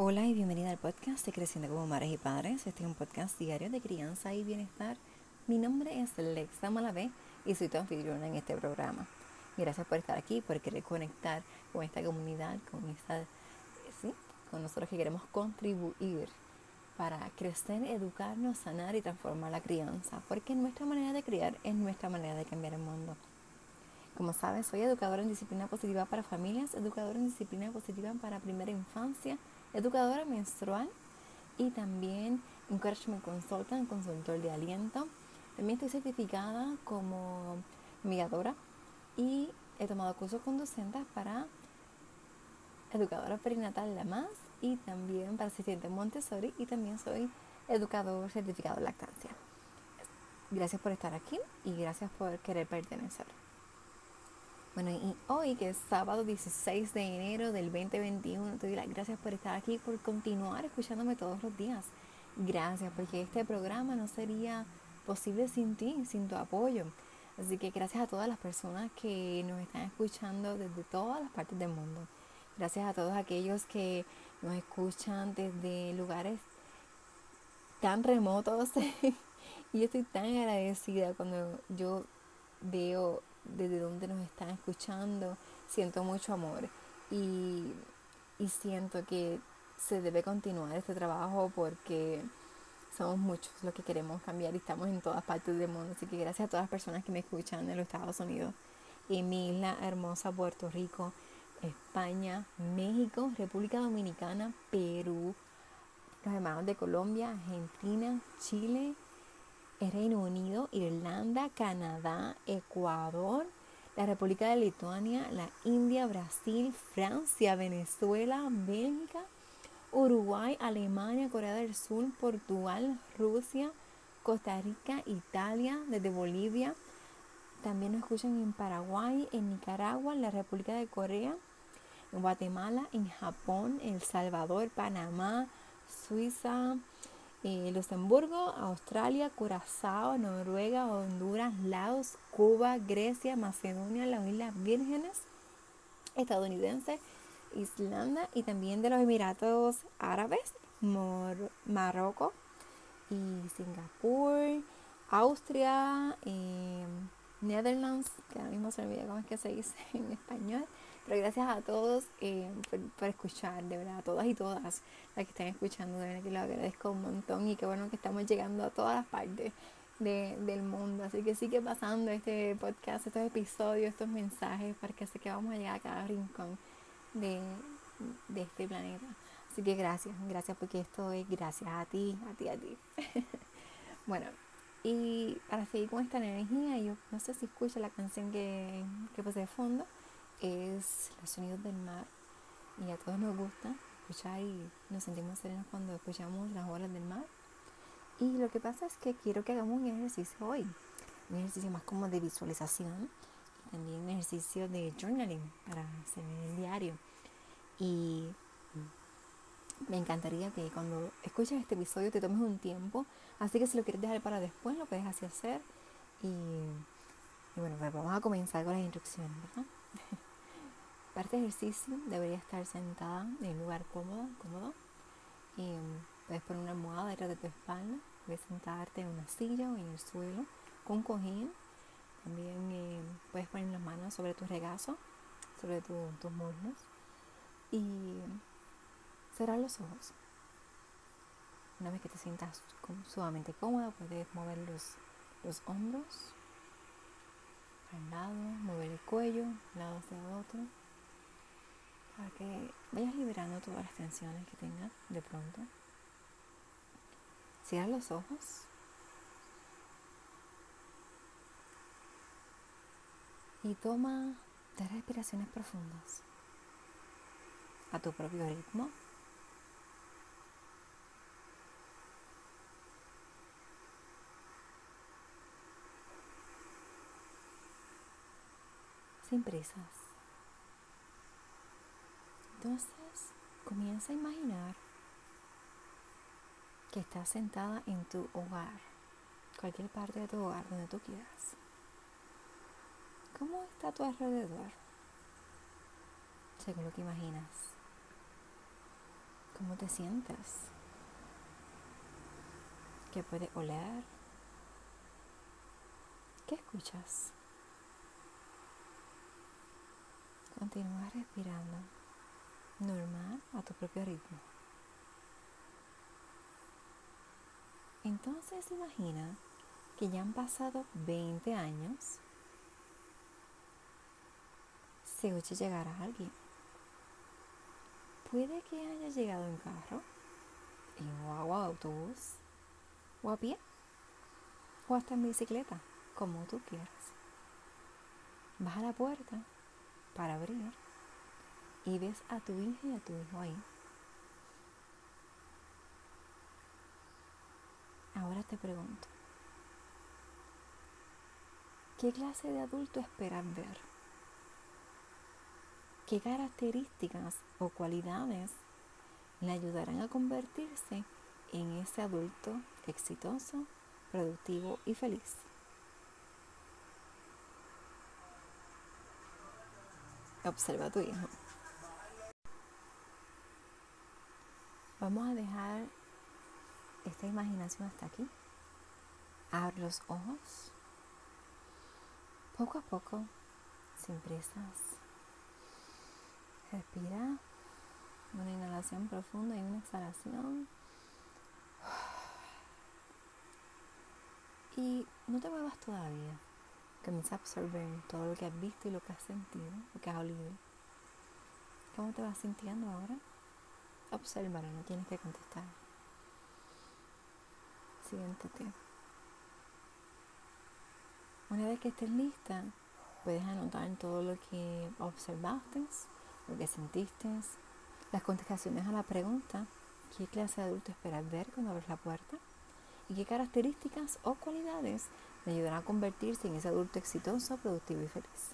Hola y bienvenida al podcast de Creciendo como Madres y Padres. Este es un podcast diario de crianza y bienestar. Mi nombre es Lexa Malavé y soy tu anfitriona en este programa. Gracias por estar aquí, por querer conectar con esta comunidad, con esta, sí, con nosotros que queremos contribuir para crecer, educarnos, sanar y transformar la crianza, porque nuestra manera de criar es nuestra manera de cambiar el mundo. Como sabes, soy educadora en disciplina positiva para familias, educadora en disciplina positiva para primera infancia educadora menstrual y también Encouragement Consultant, consultor de aliento. También estoy certificada como miradora y he tomado cursos conducentes para educadora perinatal la más y también para asistente Montessori y también soy educador certificado de lactancia. Gracias por estar aquí y gracias por querer pertenecer. Bueno, y hoy que es sábado 16 de enero del 2021, te doy las gracias por estar aquí, por continuar escuchándome todos los días. Gracias, porque este programa no sería posible sin ti, sin tu apoyo. Así que gracias a todas las personas que nos están escuchando desde todas las partes del mundo. Gracias a todos aquellos que nos escuchan desde lugares tan remotos. y estoy tan agradecida cuando yo veo desde donde nos están escuchando. Siento mucho amor y, y siento que se debe continuar este trabajo porque somos muchos los que queremos cambiar y estamos en todas partes del mundo. Así que gracias a todas las personas que me escuchan en los Estados Unidos, en mi isla hermosa Puerto Rico, España, México, República Dominicana, Perú, los hermanos de Colombia, Argentina, Chile, Reino Unido, Irlanda, Canadá, Ecuador, la República de Lituania, la India, Brasil, Francia, Venezuela, Bélgica, Uruguay, Alemania, Corea del Sur, Portugal, Rusia, Costa Rica, Italia, desde Bolivia. También nos escuchan en Paraguay, en Nicaragua, en la República de Corea, en Guatemala, en Japón, El Salvador, Panamá, Suiza, eh, Luxemburgo, Australia, Curazao, Noruega, Honduras, Laos, Cuba, Grecia, Macedonia, las Islas Vírgenes, estadounidenses, Islanda y también de los Emiratos Árabes, Marruecos y Singapur, Austria, eh, Netherlands, que ahora mismo se olvida cómo es que se dice en español, pero gracias a todos eh, por, escuchar, de verdad, a todas y todas las que están escuchando, de verdad que lo agradezco un montón y qué bueno que estamos llegando a todas las partes del mundo. Así que sigue pasando este podcast, estos episodios, estos mensajes, para que sé que vamos a llegar a cada rincón de, de este planeta. Así que gracias, gracias porque esto es gracias a ti, a ti, a ti. bueno, y para seguir con esta energía, yo no sé si escucha la canción que, que puse de fondo es los sonidos del mar y a todos nos gusta escuchar y nos sentimos serenos cuando escuchamos las olas del mar. Y lo que pasa es que quiero que hagamos un ejercicio hoy, un ejercicio más como de visualización también un ejercicio de journaling para hacer el diario. Y me encantaría que cuando escuches este episodio te tomes un tiempo, así que si lo quieres dejar para después lo puedes así hacer. Y, y bueno, pues vamos a comenzar con las instrucciones, ¿verdad? Para este ejercicio debería estar sentada en un lugar cómodo, cómodo. Y mm, puedes poner una almohada detrás de tu espalda. Puedes sentarte en una silla o en el suelo con cojín. También eh, puedes poner las manos sobre tu regazo, sobre tus muslos. Y cerrar los ojos. Una vez que te sientas sumamente cómoda, puedes mover los, los hombros al lado, mover el cuello, de lado hacia otro para que vayas liberando todas las tensiones que tengas de pronto. Cierra los ojos. Y toma tres respiraciones profundas a tu propio ritmo. Sin prisas. Entonces, comienza a imaginar que estás sentada en tu hogar, cualquier parte de tu hogar donde tú quieras. ¿Cómo está tu alrededor? Según lo que imaginas. ¿Cómo te sientes? ¿Qué puedes oler? ¿Qué escuchas? Continúa respirando normal a tu propio ritmo. Entonces imagina que ya han pasado 20 años. Se oye llegar a alguien. Puede que haya llegado en carro, en guagua, autobús, o a pie, o hasta en bicicleta, como tú quieras. Baja la puerta para abrir y ves a tu hija y a tu hijo ahí. Ahora te pregunto, ¿qué clase de adulto esperas ver? ¿Qué características o cualidades le ayudarán a convertirse en ese adulto exitoso, productivo y feliz? Observa a tu hijo. Vamos a dejar esta imaginación hasta aquí. Abre los ojos. Poco a poco, sin prisas. Respira. Una inhalación profunda y una exhalación. Y no te muevas todavía. Comienza a absorber todo lo que has visto y lo que has sentido, lo que has olido. ¿Cómo te vas sintiendo ahora? Obsérvalo, no tienes que contestar. Siéntate. Una vez que estés lista, puedes anotar todo lo que observaste, lo que sentiste, las contestaciones a la pregunta, ¿qué clase de adulto esperas ver cuando abres la puerta? ¿Y qué características o cualidades le ayudarán a convertirse en ese adulto exitoso, productivo y feliz?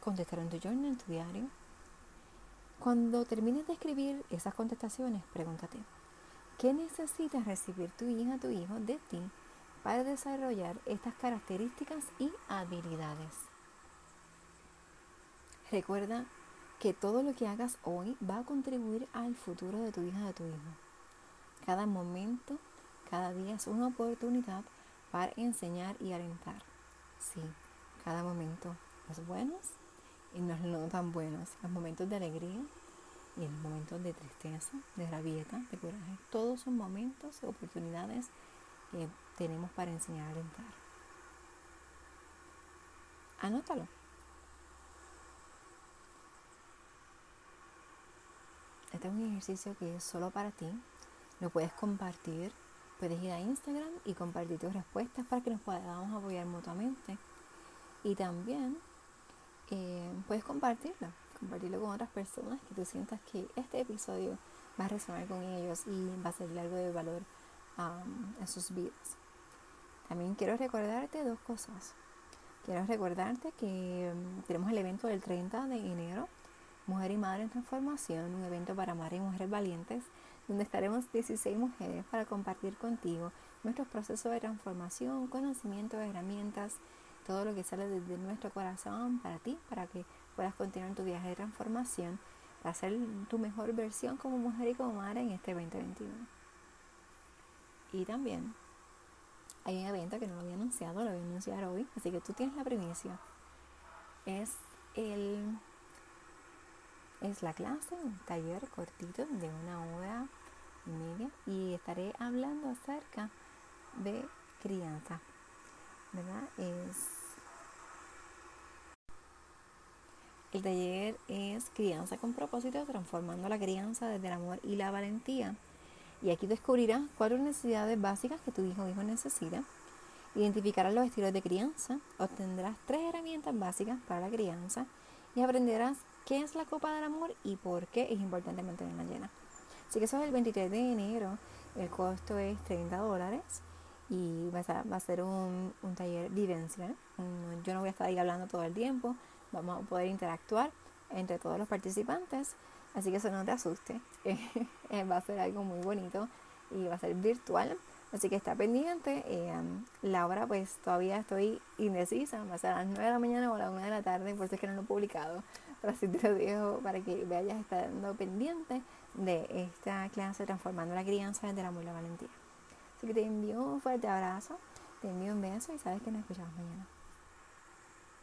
Contestar en tu journal, en tu diario. Cuando termines de escribir esas contestaciones, pregúntate, ¿qué necesitas recibir tu hija, tu hijo de ti para desarrollar estas características y habilidades? Recuerda que todo lo que hagas hoy va a contribuir al futuro de tu hija, de tu hijo. Cada momento, cada día es una oportunidad para enseñar y alentar. Sí, cada momento, los buenos y los no tan buenos, los momentos de alegría y los momentos de tristeza, de rabieta, de coraje. Todos son momentos y oportunidades que tenemos para enseñar a alentar. Anótalo. Este es un ejercicio que es solo para ti. Lo puedes compartir. Puedes ir a Instagram y compartir tus respuestas para que nos podamos apoyar mutuamente. Y también eh, puedes compartirlo. Compartirlo con otras personas que tú sientas que este episodio va a resonar con ellos y va a ser algo de valor um, en sus vidas. También quiero recordarte dos cosas. Quiero recordarte que um, tenemos el evento del 30 de enero Mujer y Madre en Transformación, un evento para madres y mujeres valientes, donde estaremos 16 mujeres para compartir contigo nuestros procesos de transformación, conocimiento, herramientas, todo lo que sale desde nuestro corazón para ti, para que puedas continuar tu viaje de transformación, para ser tu mejor versión como mujer y como madre en este 2021. Y también hay un evento que no lo había anunciado, lo voy a anunciar hoy, así que tú tienes la primicia. Es el es la clase, un taller cortito de una hora y media y estaré hablando acerca de crianza, ¿verdad? Es el taller es crianza con propósito, transformando la crianza desde el amor y la valentía. Y aquí descubrirás cuatro necesidades básicas que tu hijo o hijo necesita. Identificarás los estilos de crianza, obtendrás tres herramientas básicas para la crianza y aprenderás qué es la Copa del Amor y por qué es importante mantenerla llena. Así que eso es el 23 de enero, el costo es 30 dólares y va a, ser un, taller vivencial. yo no voy a estar ahí hablando todo el tiempo, vamos a poder interactuar entre todos los participantes, así que eso no te asuste, va a ser algo muy bonito y va a ser virtual. Así que está pendiente. Eh, la hora pues todavía estoy indecisa. Va a ser a las 9 de la mañana o a las 1 de la tarde, por eso es que no lo he publicado pero así te lo dejo para que vayas estando pendiente de esta clase Transformando la Crianza desde la amor valentía. Así que te envío un fuerte abrazo, te envío un beso y sabes que nos escuchamos mañana.